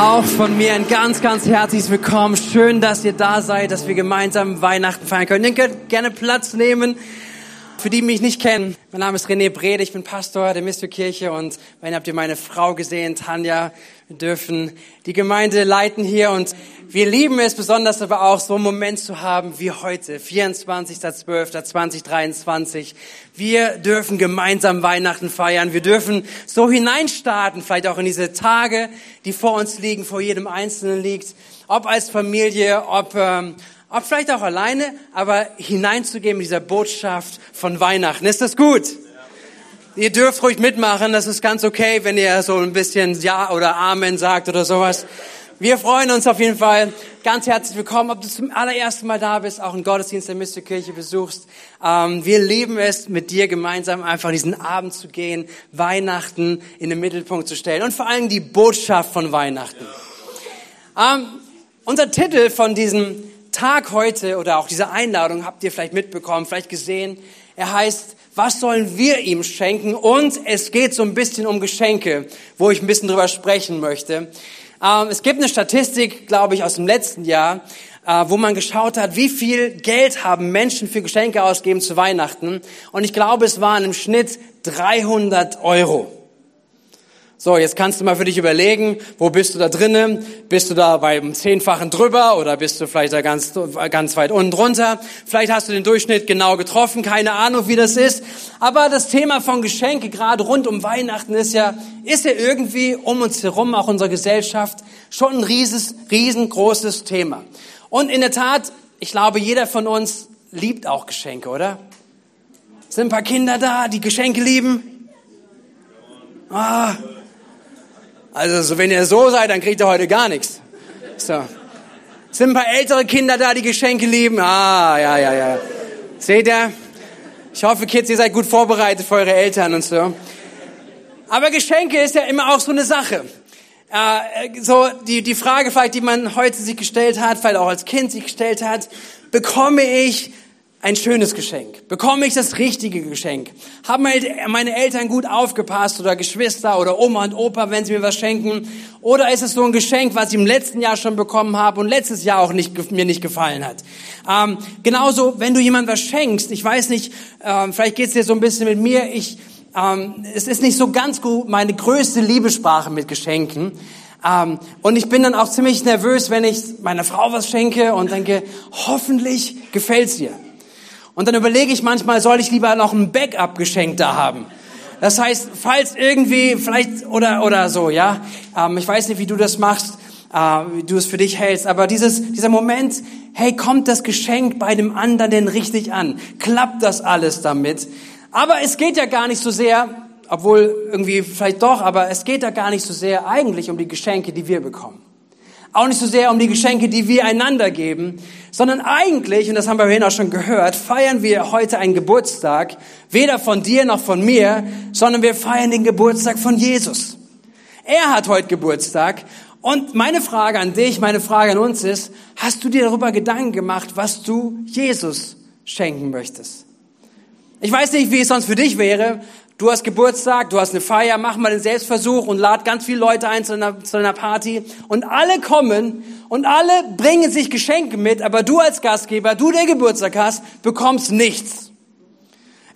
Auch von mir ein ganz, ganz herzliches Willkommen. Schön, dass ihr da seid, dass wir gemeinsam Weihnachten feiern können. Ihr könnt gerne Platz nehmen. Für die, die mich nicht kennen, mein Name ist René Brede, ich bin Pastor der Mystikirche und wenn habt ihr meine Frau gesehen, Tanja. Dürfen die Gemeinde leiten hier und wir lieben es besonders aber auch so einen Moment zu haben wie heute, 24.12.2023. Wir dürfen gemeinsam Weihnachten feiern. Wir dürfen so hineinstarten, vielleicht auch in diese Tage, die vor uns liegen, vor jedem Einzelnen liegt. Ob als Familie, ob ähm, ob vielleicht auch alleine, aber hineinzugehen mit dieser Botschaft von Weihnachten. Ist das gut? Ihr dürft ruhig mitmachen, das ist ganz okay, wenn ihr so ein bisschen Ja oder Amen sagt oder sowas. Wir freuen uns auf jeden Fall. Ganz herzlich willkommen, ob du zum allerersten Mal da bist, auch einen Gottesdienst der Mystikirche besuchst. Ähm, wir lieben es, mit dir gemeinsam einfach diesen Abend zu gehen, Weihnachten in den Mittelpunkt zu stellen und vor allem die Botschaft von Weihnachten. Ähm, unser Titel von diesem Tag heute oder auch diese Einladung habt ihr vielleicht mitbekommen, vielleicht gesehen. Er heißt, was sollen wir ihm schenken? Und es geht so ein bisschen um Geschenke, wo ich ein bisschen drüber sprechen möchte. Ähm, es gibt eine Statistik, glaube ich, aus dem letzten Jahr, äh, wo man geschaut hat, wie viel Geld haben Menschen für Geschenke ausgegeben zu Weihnachten. Und ich glaube, es waren im Schnitt 300 Euro. So, jetzt kannst du mal für dich überlegen, wo bist du da drinnen? Bist du da beim Zehnfachen drüber oder bist du vielleicht da ganz, ganz weit unten drunter? Vielleicht hast du den Durchschnitt genau getroffen, keine Ahnung, wie das ist. Aber das Thema von Geschenke, gerade rund um Weihnachten, ist ja, ist ja irgendwie um uns herum, auch unserer Gesellschaft, schon ein rieses, riesengroßes Thema. Und in der Tat, ich glaube, jeder von uns liebt auch Geschenke, oder? Sind ein paar Kinder da, die Geschenke lieben? Ah, also so, wenn ihr so seid, dann kriegt ihr heute gar nichts. So. Sind ein paar ältere Kinder da, die Geschenke lieben? Ah, ja, ja, ja. Seht ihr? Ich hoffe, Kids, ihr seid gut vorbereitet für eure Eltern und so. Aber Geschenke ist ja immer auch so eine Sache. Äh, so die, die Frage vielleicht, die man heute sich gestellt hat, vielleicht auch als Kind sich gestellt hat, bekomme ich ein schönes Geschenk? Bekomme ich das richtige Geschenk? Haben meine Eltern gut aufgepasst oder Geschwister oder Oma und Opa, wenn sie mir was schenken? Oder ist es so ein Geschenk, was ich im letzten Jahr schon bekommen habe und letztes Jahr auch nicht, mir nicht gefallen hat? Ähm, genauso, wenn du jemandem was schenkst, ich weiß nicht, ähm, vielleicht geht's dir so ein bisschen mit mir, ich, ähm, es ist nicht so ganz gut meine größte Liebessprache mit Geschenken. Ähm, und ich bin dann auch ziemlich nervös, wenn ich meiner Frau was schenke und denke, hoffentlich gefällt's ihr. Und dann überlege ich manchmal, soll ich lieber noch ein Backup-Geschenk da haben? Das heißt, falls irgendwie, vielleicht, oder, oder so, ja. Ähm, ich weiß nicht, wie du das machst, äh, wie du es für dich hältst, aber dieses, dieser Moment, hey, kommt das Geschenk bei dem anderen denn richtig an? Klappt das alles damit? Aber es geht ja gar nicht so sehr, obwohl irgendwie vielleicht doch, aber es geht ja gar nicht so sehr eigentlich um die Geschenke, die wir bekommen auch nicht so sehr um die Geschenke, die wir einander geben, sondern eigentlich, und das haben wir vorhin auch schon gehört, feiern wir heute einen Geburtstag, weder von dir noch von mir, sondern wir feiern den Geburtstag von Jesus. Er hat heute Geburtstag und meine Frage an dich, meine Frage an uns ist, hast du dir darüber Gedanken gemacht, was du Jesus schenken möchtest? Ich weiß nicht, wie es sonst für dich wäre, Du hast Geburtstag, du hast eine Feier, mach mal den Selbstversuch und lad ganz viele Leute ein zu einer, zu einer Party. Und alle kommen und alle bringen sich Geschenke mit, aber du als Gastgeber, du der Geburtstag hast, bekommst nichts.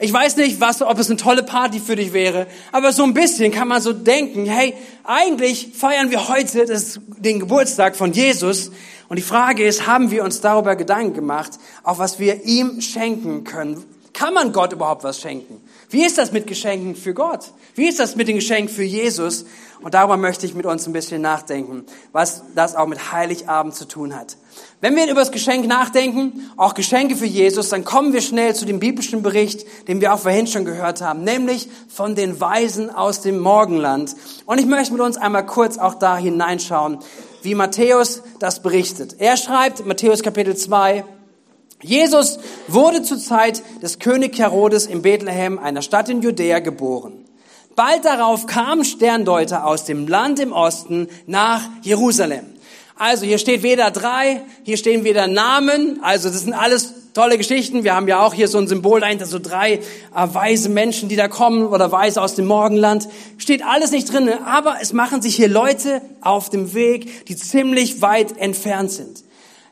Ich weiß nicht, was, ob es eine tolle Party für dich wäre, aber so ein bisschen kann man so denken, hey, eigentlich feiern wir heute das, den Geburtstag von Jesus. Und die Frage ist, haben wir uns darüber Gedanken gemacht, auf was wir ihm schenken können? Kann man Gott überhaupt was schenken? Wie ist das mit Geschenken für Gott? Wie ist das mit den Geschenken für Jesus? Und darüber möchte ich mit uns ein bisschen nachdenken, was das auch mit Heiligabend zu tun hat. Wenn wir über das Geschenk nachdenken, auch Geschenke für Jesus, dann kommen wir schnell zu dem biblischen Bericht, den wir auch vorhin schon gehört haben, nämlich von den Weisen aus dem Morgenland. Und ich möchte mit uns einmal kurz auch da hineinschauen, wie Matthäus das berichtet. Er schreibt, Matthäus Kapitel 2, Jesus wurde zur Zeit des König Herodes in Bethlehem, einer Stadt in Judäa, geboren. Bald darauf kamen Sterndeuter aus dem Land im Osten nach Jerusalem. Also hier steht weder drei, hier stehen weder Namen, also das sind alles tolle Geschichten. Wir haben ja auch hier so ein Symbol dahinter, so drei äh, weise Menschen, die da kommen oder weise aus dem Morgenland. Steht alles nicht drin, aber es machen sich hier Leute auf dem Weg, die ziemlich weit entfernt sind.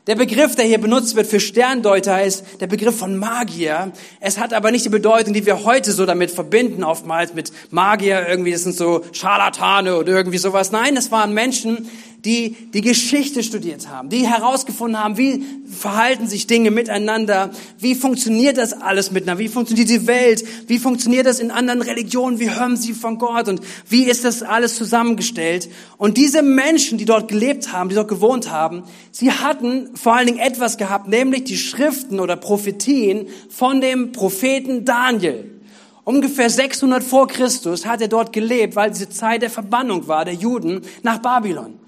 Der Begriff, der hier benutzt wird für Sterndeuter, ist der Begriff von Magier. Es hat aber nicht die Bedeutung, die wir heute so damit verbinden, oftmals mit Magier, irgendwie, das sind so Scharlatane oder irgendwie sowas. Nein, das waren Menschen, die die Geschichte studiert haben, die herausgefunden haben, wie verhalten sich Dinge miteinander, wie funktioniert das alles miteinander, wie funktioniert die Welt, wie funktioniert das in anderen Religionen, wie hören sie von Gott und wie ist das alles zusammengestellt. Und diese Menschen, die dort gelebt haben, die dort gewohnt haben, sie hatten vor allen Dingen etwas gehabt, nämlich die Schriften oder Prophetien von dem Propheten Daniel. Ungefähr 600 vor Christus hat er dort gelebt, weil diese Zeit der Verbannung war, der Juden nach Babylon.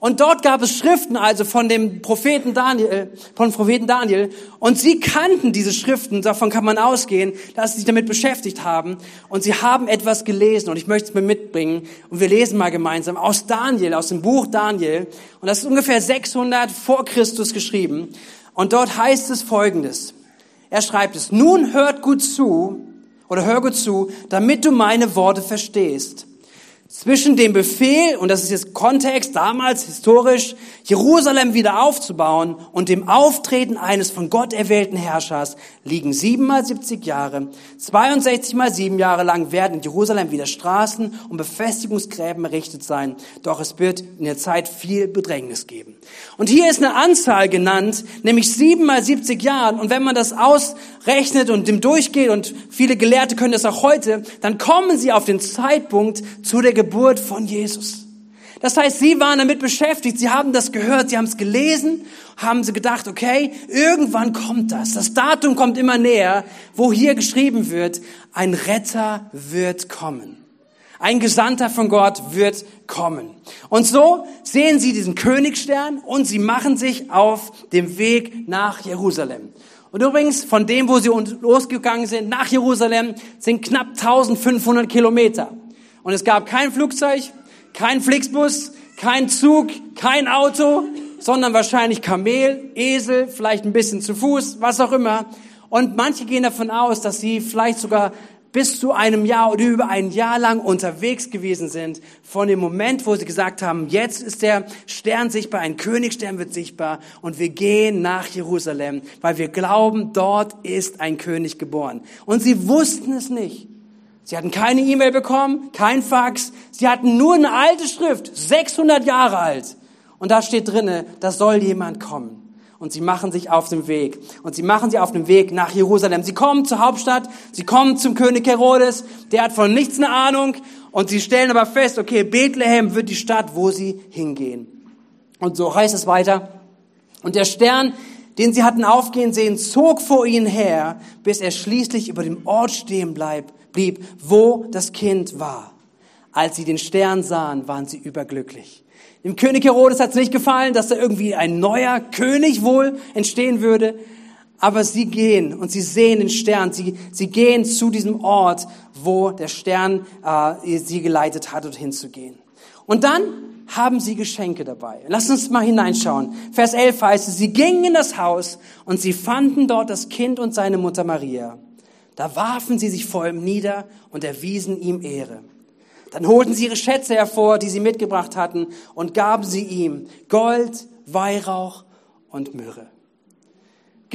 Und dort gab es Schriften also von dem Propheten Daniel, von Propheten Daniel. Und sie kannten diese Schriften, davon kann man ausgehen, dass sie sich damit beschäftigt haben. Und sie haben etwas gelesen und ich möchte es mir mitbringen. Und wir lesen mal gemeinsam aus Daniel, aus dem Buch Daniel. Und das ist ungefähr 600 vor Christus geschrieben. Und dort heißt es Folgendes. Er schreibt es, nun hört gut zu, oder hör gut zu, damit du meine Worte verstehst zwischen dem Befehl, und das ist jetzt Kontext, damals historisch, Jerusalem wieder aufzubauen und dem Auftreten eines von Gott erwählten Herrschers liegen sieben mal 70 Jahre. 62 mal sieben Jahre lang werden in Jerusalem wieder Straßen und Befestigungsgräben errichtet sein. Doch es wird in der Zeit viel Bedrängnis geben. Und hier ist eine Anzahl genannt, nämlich sieben mal 70 Jahren. Und wenn man das ausrechnet und dem durchgeht, und viele Gelehrte können das auch heute, dann kommen sie auf den Zeitpunkt zu der Geburt von Jesus. Das heißt, sie waren damit beschäftigt, sie haben das gehört, sie haben es gelesen, haben sie gedacht, okay, irgendwann kommt das. Das Datum kommt immer näher, wo hier geschrieben wird, ein Retter wird kommen. Ein Gesandter von Gott wird kommen. Und so sehen sie diesen Königstern und sie machen sich auf dem Weg nach Jerusalem. Und übrigens, von dem, wo sie losgegangen sind, nach Jerusalem, sind knapp 1500 Kilometer. Und es gab kein Flugzeug, kein Flixbus, kein Zug, kein Auto, sondern wahrscheinlich Kamel, Esel, vielleicht ein bisschen zu Fuß, was auch immer. Und manche gehen davon aus, dass sie vielleicht sogar bis zu einem Jahr oder über ein Jahr lang unterwegs gewesen sind, von dem Moment, wo sie gesagt haben, jetzt ist der Stern sichtbar, ein Königstern wird sichtbar und wir gehen nach Jerusalem, weil wir glauben, dort ist ein König geboren. Und sie wussten es nicht. Sie hatten keine E-Mail bekommen, kein Fax. Sie hatten nur eine alte Schrift, 600 Jahre alt. Und da steht drinne, da soll jemand kommen. Und sie machen sich auf den Weg. Und sie machen sich auf den Weg nach Jerusalem. Sie kommen zur Hauptstadt. Sie kommen zum König Herodes. Der hat von nichts eine Ahnung. Und sie stellen aber fest, okay, Bethlehem wird die Stadt, wo sie hingehen. Und so heißt es weiter. Und der Stern, den sie hatten aufgehen sehen, zog vor ihnen her, bis er schließlich über dem Ort stehen bleibt blieb, wo das Kind war. Als sie den Stern sahen, waren sie überglücklich. Dem König Herodes hat es nicht gefallen, dass da irgendwie ein neuer König wohl entstehen würde. Aber sie gehen und sie sehen den Stern. Sie, sie gehen zu diesem Ort, wo der Stern äh, sie geleitet hat, dorthin zu. Und dann haben sie Geschenke dabei. Lass uns mal hineinschauen. Vers 11 heißt es, sie gingen in das Haus und sie fanden dort das Kind und seine Mutter Maria. Da warfen sie sich vor ihm nieder und erwiesen ihm Ehre. Dann holten sie ihre Schätze hervor, die sie mitgebracht hatten, und gaben sie ihm Gold, Weihrauch und Myrrhe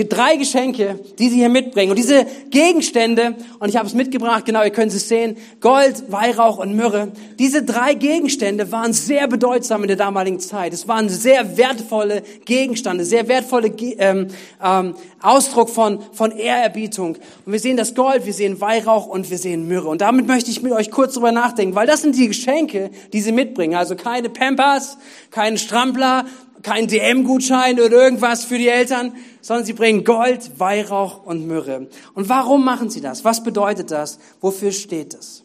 drei Geschenke, die sie hier mitbringen. Und diese Gegenstände, und ich habe es mitgebracht, genau, ihr könnt es sehen, Gold, Weihrauch und Myrrhe. Diese drei Gegenstände waren sehr bedeutsam in der damaligen Zeit. Es waren sehr wertvolle Gegenstände, sehr wertvolle ähm, ähm, Ausdruck von, von Ehrerbietung. Und wir sehen das Gold, wir sehen Weihrauch und wir sehen Myrrhe. Und damit möchte ich mit euch kurz drüber nachdenken, weil das sind die Geschenke, die sie mitbringen. Also keine Pampers, keinen Strampler, kein DM-Gutschein oder irgendwas für die Eltern, sondern sie bringen Gold, Weihrauch und Myrrhe. Und warum machen sie das? Was bedeutet das? Wofür steht das?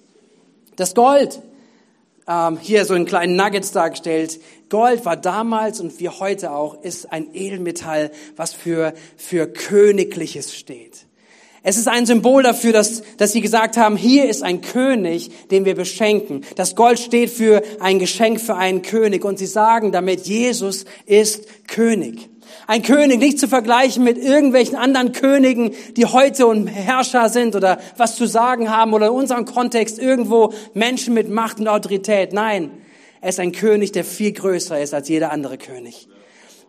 Das Gold, ähm, hier so in kleinen Nuggets dargestellt, Gold war damals und wie heute auch, ist ein Edelmetall, was für, für Königliches steht. Es ist ein Symbol dafür, dass, dass sie gesagt haben, hier ist ein König, den wir beschenken. Das Gold steht für ein Geschenk für einen König und sie sagen damit, Jesus ist König. Ein König nicht zu vergleichen mit irgendwelchen anderen Königen, die heute und Herrscher sind oder was zu sagen haben oder in unserem Kontext irgendwo Menschen mit Macht und Autorität. Nein, er ist ein König, der viel größer ist als jeder andere König.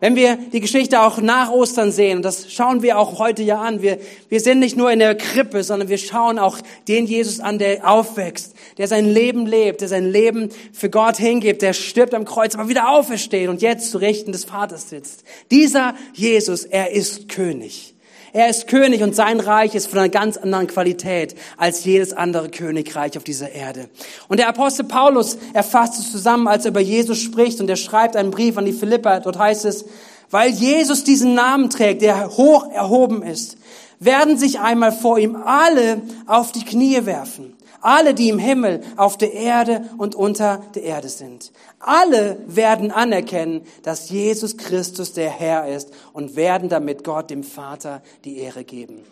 Wenn wir die Geschichte auch nach Ostern sehen, und das schauen wir auch heute ja an, wir, wir sind nicht nur in der Krippe, sondern wir schauen auch den Jesus an, der aufwächst, der sein Leben lebt, der sein Leben für Gott hingibt, der stirbt am Kreuz, aber wieder aufersteht und jetzt zu Rechten des Vaters sitzt. Dieser Jesus, er ist König. Er ist König und sein Reich ist von einer ganz anderen Qualität als jedes andere Königreich auf dieser Erde. Und der Apostel Paulus erfasst es zusammen, als er über Jesus spricht und er schreibt einen Brief an die Philippa. Dort heißt es, weil Jesus diesen Namen trägt, der hoch erhoben ist, werden sich einmal vor ihm alle auf die Knie werfen alle, die im Himmel, auf der Erde und unter der Erde sind. Alle werden anerkennen, dass Jesus Christus der Herr ist und werden damit Gott, dem Vater, die Ehre geben.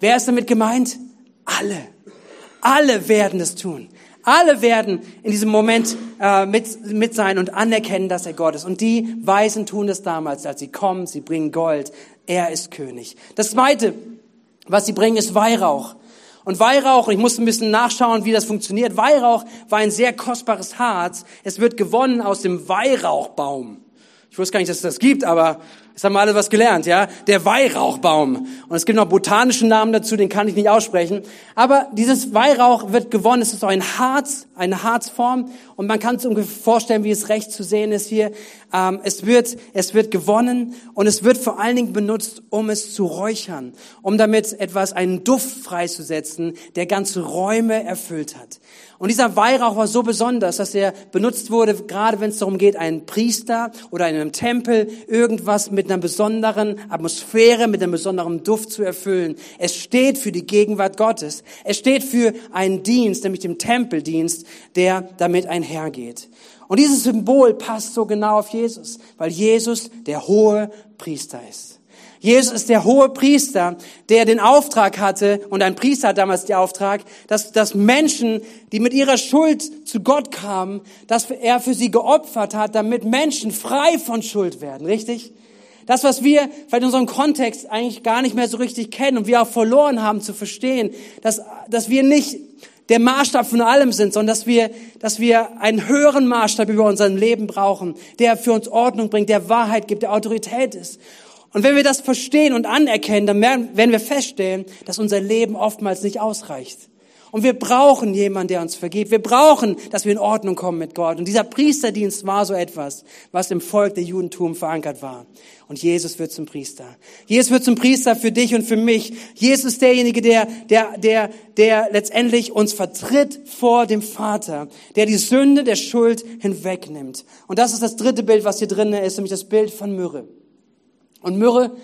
Wer ist damit gemeint? Alle. Alle werden es tun. Alle werden in diesem Moment äh, mit, mit sein und anerkennen, dass er Gott ist. Und die Weisen tun es damals, als sie kommen, sie bringen Gold. Er ist König. Das Zweite, was sie bringen, ist Weihrauch. Und Weihrauch, ich musste ein bisschen nachschauen, wie das funktioniert. Weihrauch war ein sehr kostbares Harz. Es wird gewonnen aus dem Weihrauchbaum. Ich wusste gar nicht, dass es das gibt, aber Jetzt haben wir alle was gelernt, ja? Der Weihrauchbaum. Und es gibt noch botanischen Namen dazu, den kann ich nicht aussprechen. Aber dieses Weihrauch wird gewonnen. Es ist auch ein Harz, eine Harzform. Und man kann es ungefähr vorstellen, wie es rechts zu sehen ist hier. Ähm, es wird, es wird gewonnen und es wird vor allen Dingen benutzt, um es zu räuchern. Um damit etwas, einen Duft freizusetzen, der ganze Räume erfüllt hat. Und dieser Weihrauch war so besonders, dass er benutzt wurde, gerade wenn es darum geht, einen Priester oder in einem Tempel irgendwas mit einer besonderen Atmosphäre, mit einem besonderen Duft zu erfüllen. Es steht für die Gegenwart Gottes. Es steht für einen Dienst, nämlich den Tempeldienst, der damit einhergeht. Und dieses Symbol passt so genau auf Jesus, weil Jesus der hohe Priester ist. Jesus ist der hohe Priester, der den Auftrag hatte, und ein Priester hat damals den Auftrag, dass, dass Menschen, die mit ihrer Schuld zu Gott kamen, dass er für sie geopfert hat, damit Menschen frei von Schuld werden, richtig? Das, was wir vielleicht in unserem Kontext eigentlich gar nicht mehr so richtig kennen und wir auch verloren haben zu verstehen, dass, dass wir nicht der Maßstab von allem sind, sondern dass wir, dass wir einen höheren Maßstab über unser Leben brauchen, der für uns Ordnung bringt, der Wahrheit gibt, der Autorität ist. Und wenn wir das verstehen und anerkennen, dann werden wir feststellen, dass unser Leben oftmals nicht ausreicht. Und wir brauchen jemanden, der uns vergibt. Wir brauchen, dass wir in Ordnung kommen mit Gott. Und dieser Priesterdienst war so etwas, was im Volk der Judentum verankert war. Und Jesus wird zum Priester. Jesus wird zum Priester für dich und für mich. Jesus ist derjenige, der, der, der, der letztendlich uns vertritt vor dem Vater, der die Sünde der Schuld hinwegnimmt. Und das ist das dritte Bild, was hier drin ist, nämlich das Bild von Myrrhe. Und Myrrhe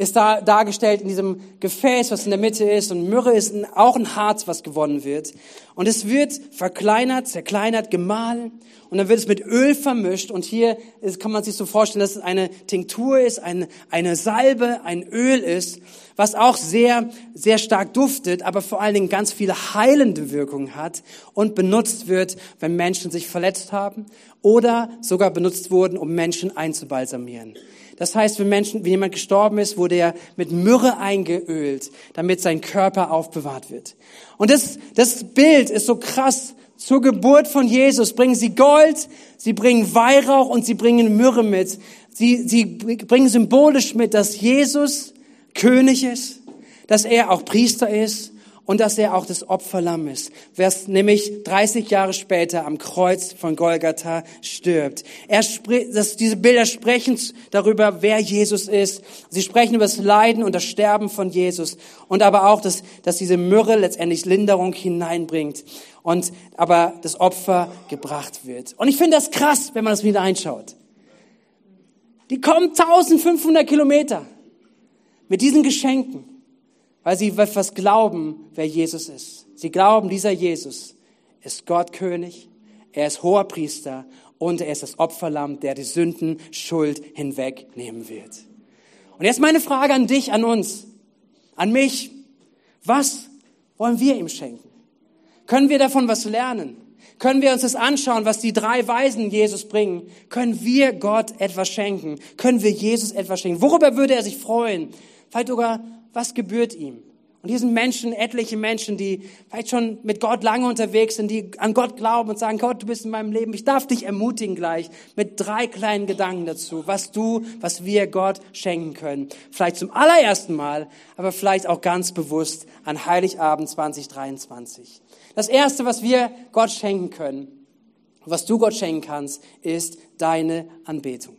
ist da dargestellt in diesem Gefäß, was in der Mitte ist. Und Myrrhe ist auch ein Harz, was gewonnen wird. Und es wird verkleinert, zerkleinert, gemahlen. Und dann wird es mit Öl vermischt. Und hier ist, kann man sich so vorstellen, dass es eine Tinktur ist, eine, eine Salbe, ein Öl ist, was auch sehr, sehr stark duftet, aber vor allen Dingen ganz viele heilende Wirkungen hat und benutzt wird, wenn Menschen sich verletzt haben oder sogar benutzt wurden, um Menschen einzubalsamieren. Das heißt, wenn Menschen, wenn jemand gestorben ist, wurde er mit Myrrhe eingeölt, damit sein Körper aufbewahrt wird. Und das, das Bild ist so krass. Zur Geburt von Jesus bringen sie Gold, sie bringen Weihrauch und sie bringen Myrrhe mit. Sie, sie bringen symbolisch mit, dass Jesus König ist, dass er auch Priester ist und dass er auch das Opferlamm ist, was nämlich 30 Jahre später am Kreuz von Golgatha stirbt. Er spricht, dass diese Bilder sprechen darüber, wer Jesus ist. Sie sprechen über das Leiden und das Sterben von Jesus und aber auch, dass, dass diese Myrrhe letztendlich Linderung hineinbringt und aber das Opfer gebracht wird. Und ich finde das krass, wenn man das wieder einschaut. Die kommen 1500 Kilometer mit diesen Geschenken weil sie etwas glauben, wer Jesus ist. Sie glauben, dieser Jesus ist Gott König, er ist hoher Priester und er ist das Opferlamm, der die Sünden, Schuld hinwegnehmen wird. Und jetzt meine Frage an dich, an uns, an mich. Was wollen wir ihm schenken? Können wir davon was lernen? Können wir uns das anschauen, was die drei Weisen Jesus bringen? Können wir Gott etwas schenken? Können wir Jesus etwas schenken? Worüber würde er sich freuen? Vielleicht sogar, was gebührt ihm? Und hier sind Menschen, etliche Menschen, die vielleicht schon mit Gott lange unterwegs sind, die an Gott glauben und sagen, Gott, du bist in meinem Leben. Ich darf dich ermutigen gleich mit drei kleinen Gedanken dazu, was du, was wir Gott schenken können. Vielleicht zum allerersten Mal, aber vielleicht auch ganz bewusst an Heiligabend 2023. Das erste, was wir Gott schenken können, was du Gott schenken kannst, ist deine Anbetung.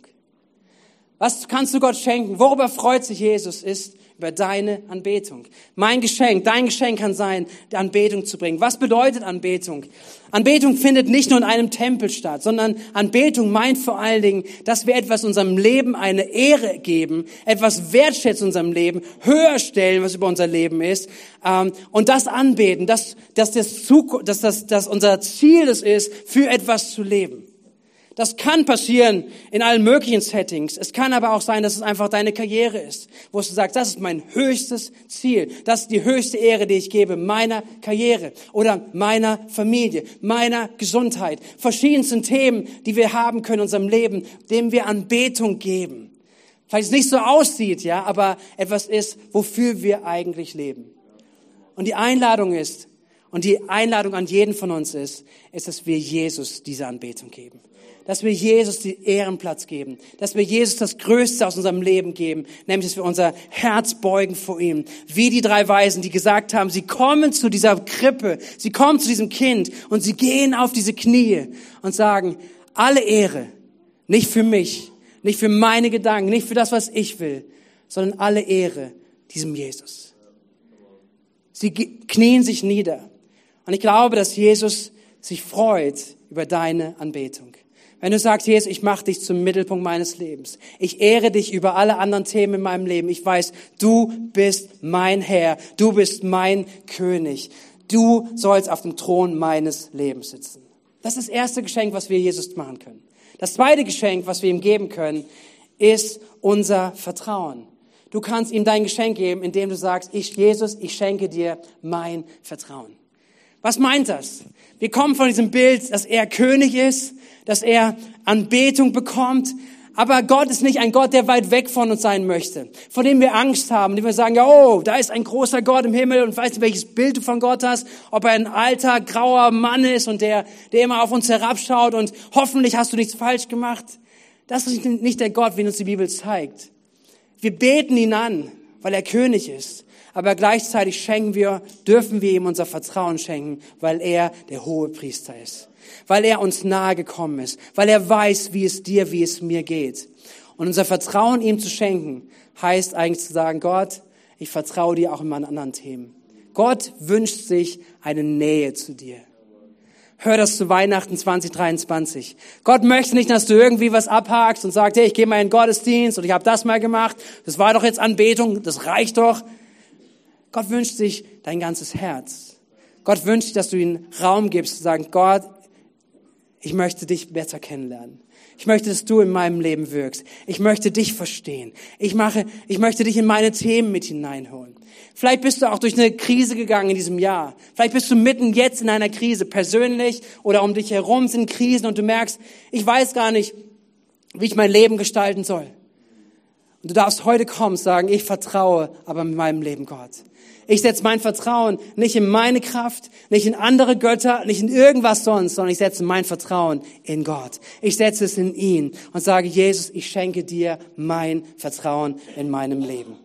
Was kannst du Gott schenken? Worüber freut sich Jesus? Ist über deine Anbetung. Mein Geschenk, dein Geschenk kann sein, die Anbetung zu bringen. Was bedeutet Anbetung? Anbetung findet nicht nur in einem Tempel statt, sondern Anbetung meint vor allen Dingen, dass wir etwas unserem Leben eine Ehre geben, etwas wertschätzen unserem Leben, höher stellen, was über unser Leben ist, ähm, und das anbeten, dass, dass, das, dass, das, dass unser Ziel es ist, für etwas zu leben. Das kann passieren in allen möglichen Settings. Es kann aber auch sein, dass es einfach deine Karriere ist, wo du sagst, das ist mein höchstes Ziel. Das ist die höchste Ehre, die ich gebe meiner Karriere oder meiner Familie, meiner Gesundheit. Verschiedensten Themen, die wir haben können in unserem Leben, dem wir Anbetung geben. Vielleicht es nicht so aussieht, ja, aber etwas ist, wofür wir eigentlich leben. Und die Einladung ist, und die Einladung an jeden von uns ist, ist, dass wir Jesus diese Anbetung geben dass wir Jesus den Ehrenplatz geben, dass wir Jesus das Größte aus unserem Leben geben, nämlich dass wir unser Herz beugen vor ihm. Wie die drei Weisen, die gesagt haben, sie kommen zu dieser Krippe, sie kommen zu diesem Kind und sie gehen auf diese Knie und sagen, alle Ehre, nicht für mich, nicht für meine Gedanken, nicht für das, was ich will, sondern alle Ehre diesem Jesus. Sie knien sich nieder. Und ich glaube, dass Jesus sich freut über deine Anbetung. Wenn du sagst, Jesus, ich mache dich zum Mittelpunkt meines Lebens. Ich ehre dich über alle anderen Themen in meinem Leben. Ich weiß, du bist mein Herr. Du bist mein König. Du sollst auf dem Thron meines Lebens sitzen. Das ist das erste Geschenk, was wir Jesus machen können. Das zweite Geschenk, was wir ihm geben können, ist unser Vertrauen. Du kannst ihm dein Geschenk geben, indem du sagst, ich, Jesus, ich schenke dir mein Vertrauen. Was meint das? Wir kommen von diesem Bild, dass er König ist, dass er Anbetung bekommt. Aber Gott ist nicht ein Gott, der weit weg von uns sein möchte, von dem wir Angst haben, dem wir sagen, ja, oh, da ist ein großer Gott im Himmel und weißt du, welches Bild du von Gott hast, ob er ein alter, grauer Mann ist und der, der immer auf uns herabschaut und hoffentlich hast du nichts falsch gemacht. Das ist nicht der Gott, wie uns die Bibel zeigt. Wir beten ihn an, weil er König ist. Aber gleichzeitig schenken wir, dürfen wir ihm unser Vertrauen schenken, weil er der hohe Priester ist weil er uns nahe gekommen ist, weil er weiß, wie es dir, wie es mir geht. Und unser Vertrauen ihm zu schenken, heißt eigentlich zu sagen, Gott, ich vertraue dir auch in meinen anderen Themen. Gott wünscht sich eine Nähe zu dir. Hör das zu Weihnachten 2023. Gott möchte nicht, dass du irgendwie was abhakst und sagst, hey, ich gehe mal in den Gottesdienst und ich habe das mal gemacht. Das war doch jetzt Anbetung, das reicht doch. Gott wünscht sich dein ganzes Herz. Gott wünscht dass du ihm Raum gibst, zu sagen, Gott, ich möchte dich besser kennenlernen. Ich möchte, dass du in meinem Leben wirkst. Ich möchte dich verstehen. Ich mache, ich möchte dich in meine Themen mit hineinholen. Vielleicht bist du auch durch eine Krise gegangen in diesem Jahr. Vielleicht bist du mitten jetzt in einer Krise, persönlich oder um dich herum sind Krisen und du merkst, ich weiß gar nicht, wie ich mein Leben gestalten soll. Und du darfst heute kommen und sagen, ich vertraue aber mit meinem Leben Gott. Ich setze mein Vertrauen nicht in meine Kraft, nicht in andere Götter, nicht in irgendwas sonst, sondern ich setze mein Vertrauen in Gott. Ich setze es in ihn und sage, Jesus, ich schenke dir mein Vertrauen in meinem Leben.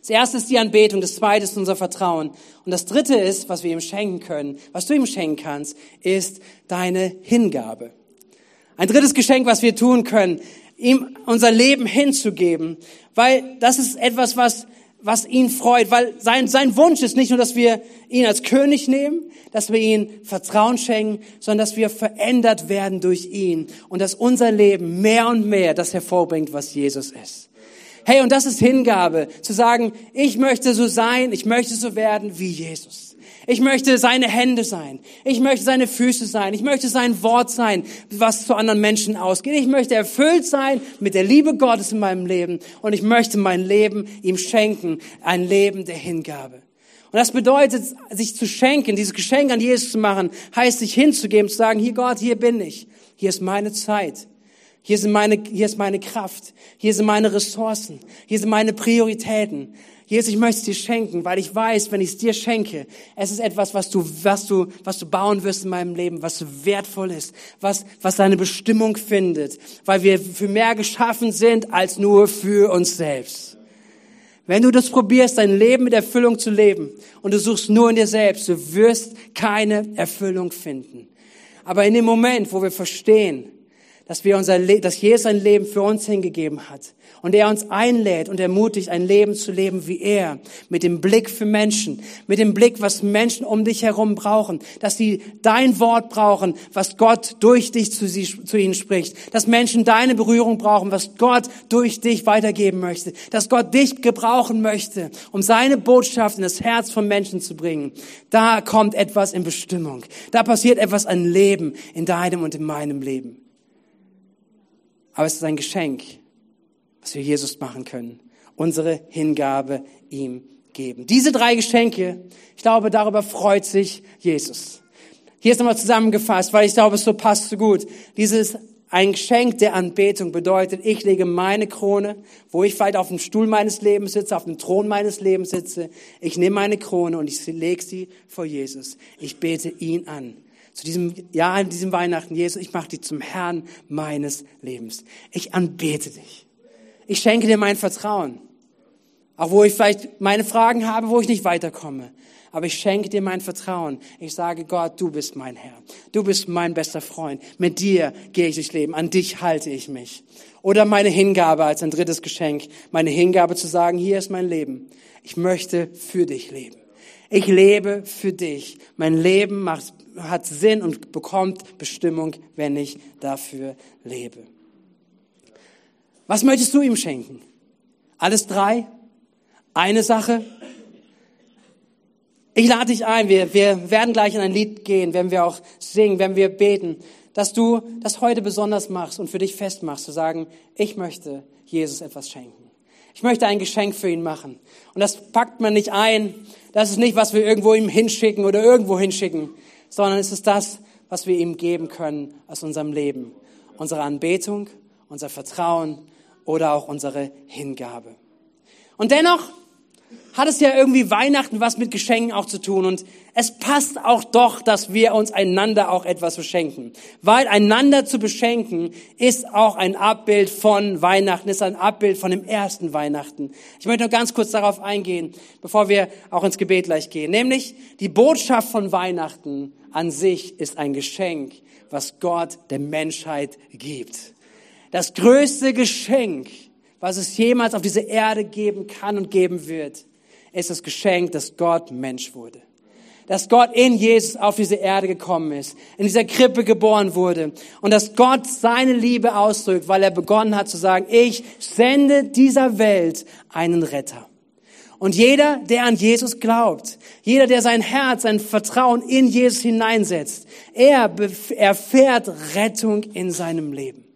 Das erste ist die Anbetung, das zweite ist unser Vertrauen. Und das dritte ist, was wir ihm schenken können, was du ihm schenken kannst, ist deine Hingabe. Ein drittes Geschenk, was wir tun können, ihm unser Leben hinzugeben, weil das ist etwas, was was ihn freut, weil sein, sein Wunsch ist nicht nur, dass wir ihn als König nehmen, dass wir ihn Vertrauen schenken, sondern dass wir verändert werden durch ihn und dass unser Leben mehr und mehr das hervorbringt, was Jesus ist. Hey, und das ist Hingabe, zu sagen, ich möchte so sein, ich möchte so werden wie Jesus. Ich möchte seine Hände sein. Ich möchte seine Füße sein. Ich möchte sein Wort sein, was zu anderen Menschen ausgeht. Ich möchte erfüllt sein mit der Liebe Gottes in meinem Leben. Und ich möchte mein Leben ihm schenken. Ein Leben der Hingabe. Und das bedeutet, sich zu schenken, dieses Geschenk an Jesus zu machen, heißt sich hinzugeben, zu sagen, hier Gott, hier bin ich. Hier ist meine Zeit. Hier sind meine, hier ist meine Kraft. Hier sind meine Ressourcen. Hier sind meine Prioritäten. Jesus, ich möchte es dir schenken, weil ich weiß, wenn ich es dir schenke, es ist etwas, was du, was du, was du bauen wirst in meinem Leben, was wertvoll ist, was, was deine Bestimmung findet, weil wir für mehr geschaffen sind als nur für uns selbst. Wenn du das probierst, dein Leben mit Erfüllung zu leben und du suchst nur in dir selbst, du wirst keine Erfüllung finden. Aber in dem Moment, wo wir verstehen, dass wir unser dass Jesus sein Leben für uns hingegeben hat und er uns einlädt und ermutigt, ein Leben zu leben wie er, mit dem Blick für Menschen, mit dem Blick, was Menschen um dich herum brauchen, dass sie dein Wort brauchen, was Gott durch dich zu, sie, zu ihnen spricht, dass Menschen deine Berührung brauchen, was Gott durch dich weitergeben möchte, dass Gott dich gebrauchen möchte, um seine Botschaft in das Herz von Menschen zu bringen. Da kommt etwas in Bestimmung. Da passiert etwas an Leben in deinem und in meinem Leben. Aber es ist ein Geschenk, was wir Jesus machen können. Unsere Hingabe ihm geben. Diese drei Geschenke, ich glaube, darüber freut sich Jesus. Hier ist nochmal zusammengefasst, weil ich glaube, es so passt so gut. Dieses ein Geschenk der Anbetung bedeutet, ich lege meine Krone, wo ich vielleicht auf dem Stuhl meines Lebens sitze, auf dem Thron meines Lebens sitze. Ich nehme meine Krone und ich lege sie vor Jesus. Ich bete ihn an zu diesem Jahr, in diesem Weihnachten, Jesus, ich mache dich zum Herrn meines Lebens. Ich anbete dich. Ich schenke dir mein Vertrauen. Auch wo ich vielleicht meine Fragen habe, wo ich nicht weiterkomme. Aber ich schenke dir mein Vertrauen. Ich sage, Gott, du bist mein Herr. Du bist mein bester Freund. Mit dir gehe ich durchs Leben. An dich halte ich mich. Oder meine Hingabe als ein drittes Geschenk. Meine Hingabe zu sagen, hier ist mein Leben. Ich möchte für dich leben. Ich lebe für dich. Mein Leben macht, hat Sinn und bekommt Bestimmung, wenn ich dafür lebe. Was möchtest du ihm schenken? Alles drei? Eine Sache? Ich lade dich ein, wir, wir werden gleich in ein Lied gehen, wenn wir auch singen, wenn wir beten, dass du das heute besonders machst und für dich festmachst, zu sagen, ich möchte Jesus etwas schenken. Ich möchte ein Geschenk für ihn machen. Und das packt man nicht ein. Das ist nicht, was wir irgendwo ihm hinschicken oder irgendwo hinschicken, sondern es ist das, was wir ihm geben können aus unserem Leben. Unsere Anbetung, unser Vertrauen oder auch unsere Hingabe. Und dennoch hat es ja irgendwie Weihnachten was mit Geschenken auch zu tun. Und es passt auch doch, dass wir uns einander auch etwas beschenken. Weil einander zu beschenken ist auch ein Abbild von Weihnachten, ist ein Abbild von dem ersten Weihnachten. Ich möchte nur ganz kurz darauf eingehen, bevor wir auch ins Gebet gleich gehen. Nämlich die Botschaft von Weihnachten an sich ist ein Geschenk, was Gott der Menschheit gibt. Das größte Geschenk, was es jemals auf dieser Erde geben kann und geben wird, ist das Geschenk, dass Gott Mensch wurde. Dass Gott in Jesus auf diese Erde gekommen ist, in dieser Krippe geboren wurde und dass Gott seine Liebe ausdrückt, weil er begonnen hat zu sagen, ich sende dieser Welt einen Retter. Und jeder, der an Jesus glaubt, jeder, der sein Herz, sein Vertrauen in Jesus hineinsetzt, er erfährt Rettung in seinem Leben.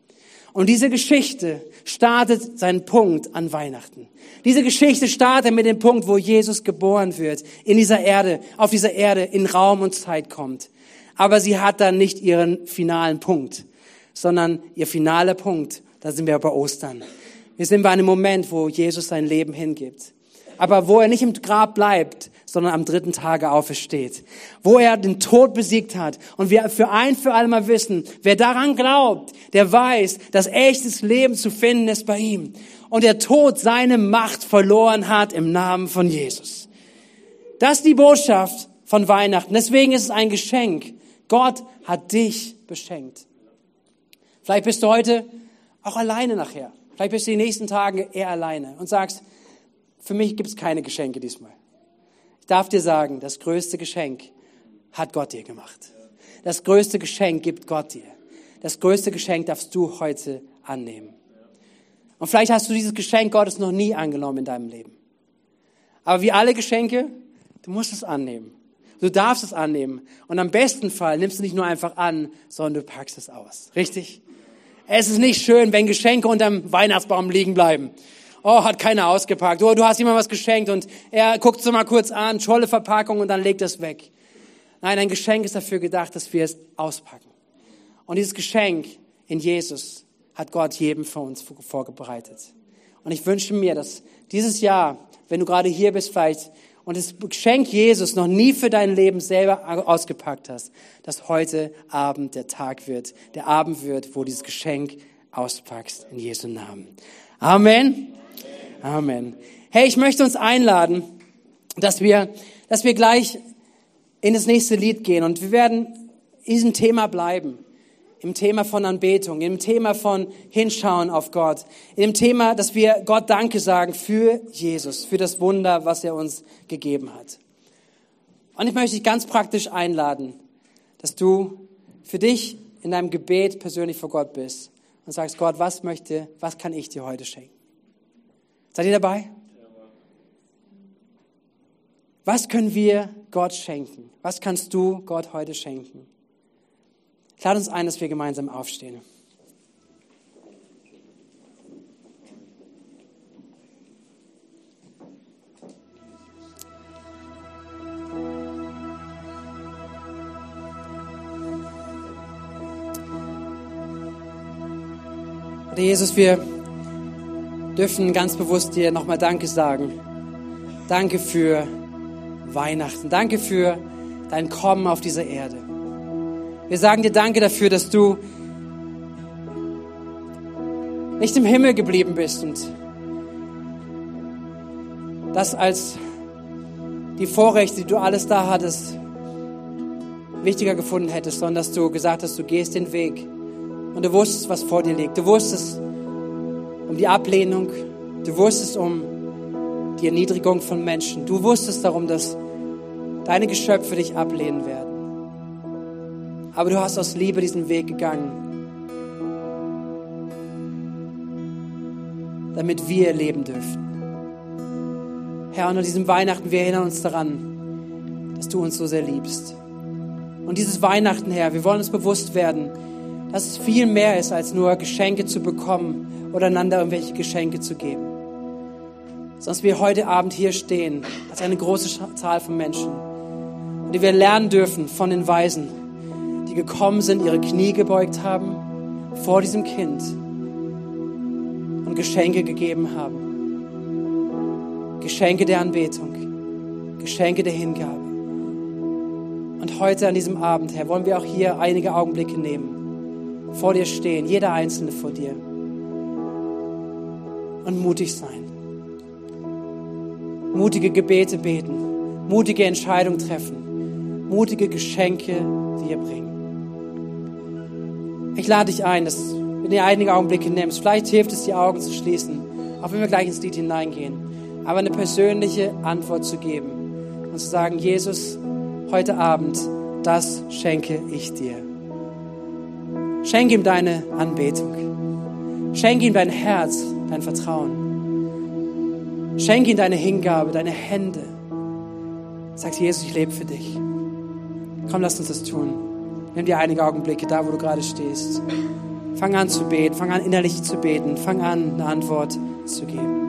Und diese Geschichte startet seinen Punkt an Weihnachten. Diese Geschichte startet mit dem Punkt, wo Jesus geboren wird, in dieser Erde, auf dieser Erde, in Raum und Zeit kommt. Aber sie hat dann nicht ihren finalen Punkt, sondern ihr finaler Punkt, da sind wir bei Ostern. Wir sind bei einem Moment, wo Jesus sein Leben hingibt. Aber wo er nicht im Grab bleibt, sondern am dritten Tage aufersteht. Wo er den Tod besiegt hat. Und wir für ein für alle mal wissen, wer daran glaubt, der weiß, dass echtes Leben zu finden ist bei ihm. Und der Tod seine Macht verloren hat im Namen von Jesus. Das ist die Botschaft von Weihnachten. Deswegen ist es ein Geschenk. Gott hat dich beschenkt. Vielleicht bist du heute auch alleine nachher. Vielleicht bist du die nächsten Tage eher alleine und sagst, für mich gibt es keine Geschenke diesmal. Ich darf dir sagen, das größte Geschenk hat Gott dir gemacht. Das größte Geschenk gibt Gott dir. Das größte Geschenk darfst du heute annehmen. Und vielleicht hast du dieses Geschenk Gottes noch nie angenommen in deinem Leben. Aber wie alle Geschenke, du musst es annehmen. Du darfst es annehmen. Und am besten Fall nimmst du nicht nur einfach an, sondern du packst es aus. Richtig? Es ist nicht schön, wenn Geschenke unterm Weihnachtsbaum liegen bleiben Oh, hat keiner ausgepackt. Oh, du hast jemand was geschenkt und er guckt es mal kurz an, tolle Verpackung und dann legt es weg. Nein, ein Geschenk ist dafür gedacht, dass wir es auspacken. Und dieses Geschenk in Jesus hat Gott jedem von uns vorbereitet. Und ich wünsche mir, dass dieses Jahr, wenn du gerade hier bist vielleicht und das Geschenk Jesus noch nie für dein Leben selber ausgepackt hast, dass heute Abend der Tag wird, der Abend wird, wo dieses Geschenk auspackst in Jesu Namen. Amen. Amen. Hey, ich möchte uns einladen, dass wir, dass wir gleich in das nächste Lied gehen und wir werden in diesem Thema bleiben im Thema von Anbetung, im Thema von Hinschauen auf Gott, im Thema, dass wir Gott Danke sagen für Jesus, für das Wunder, was er uns gegeben hat. Und ich möchte dich ganz praktisch einladen, dass du für dich in deinem Gebet persönlich vor Gott bist und sagst, Gott, was möchte, was kann ich dir heute schenken? Seid ihr dabei? Was können wir Gott schenken? Was kannst du Gott heute schenken? Lade uns ein, dass wir gemeinsam aufstehen. Jesus, wir dürfen ganz bewusst dir nochmal Danke sagen. Danke für Weihnachten. Danke für dein Kommen auf diese Erde. Wir sagen dir Danke dafür, dass du nicht im Himmel geblieben bist und das als die Vorrechte, die du alles da hattest, wichtiger gefunden hättest, sondern dass du gesagt hast, du gehst den Weg und du wusstest, was vor dir liegt. Du wusstest um die Ablehnung, du wusstest um die Erniedrigung von Menschen. Du wusstest darum, dass deine Geschöpfe dich ablehnen werden. Aber du hast aus Liebe diesen Weg gegangen, damit wir leben dürfen. Herr, und an diesem Weihnachten, wir erinnern uns daran, dass du uns so sehr liebst. Und dieses Weihnachten, Herr, wir wollen uns bewusst werden, dass es viel mehr ist, als nur Geschenke zu bekommen oder einander irgendwelche Geschenke zu geben. Sondern wir heute Abend hier stehen, als eine große Zahl von Menschen, die wir lernen dürfen von den Weisen, die gekommen sind, ihre Knie gebeugt haben vor diesem Kind und Geschenke gegeben haben. Geschenke der Anbetung, Geschenke der Hingabe. Und heute an diesem Abend, Herr, wollen wir auch hier einige Augenblicke nehmen, vor dir stehen, jeder Einzelne vor dir und mutig sein. Mutige Gebete beten, mutige Entscheidungen treffen, mutige Geschenke dir bringen. Ich lade dich ein, dass du dir einige Augenblicke nimmst. Vielleicht hilft es, die Augen zu schließen, auch wenn wir gleich ins Lied hineingehen. Aber eine persönliche Antwort zu geben und zu sagen, Jesus, heute Abend, das schenke ich dir. Schenke ihm deine Anbetung. Schenke ihm dein Herz, dein Vertrauen. Schenke ihm deine Hingabe, deine Hände. Sag Jesus, ich lebe für dich. Komm, lass uns das tun. Nimm dir einige Augenblicke da, wo du gerade stehst. Fang an zu beten, fang an innerlich zu beten, fang an eine Antwort zu geben.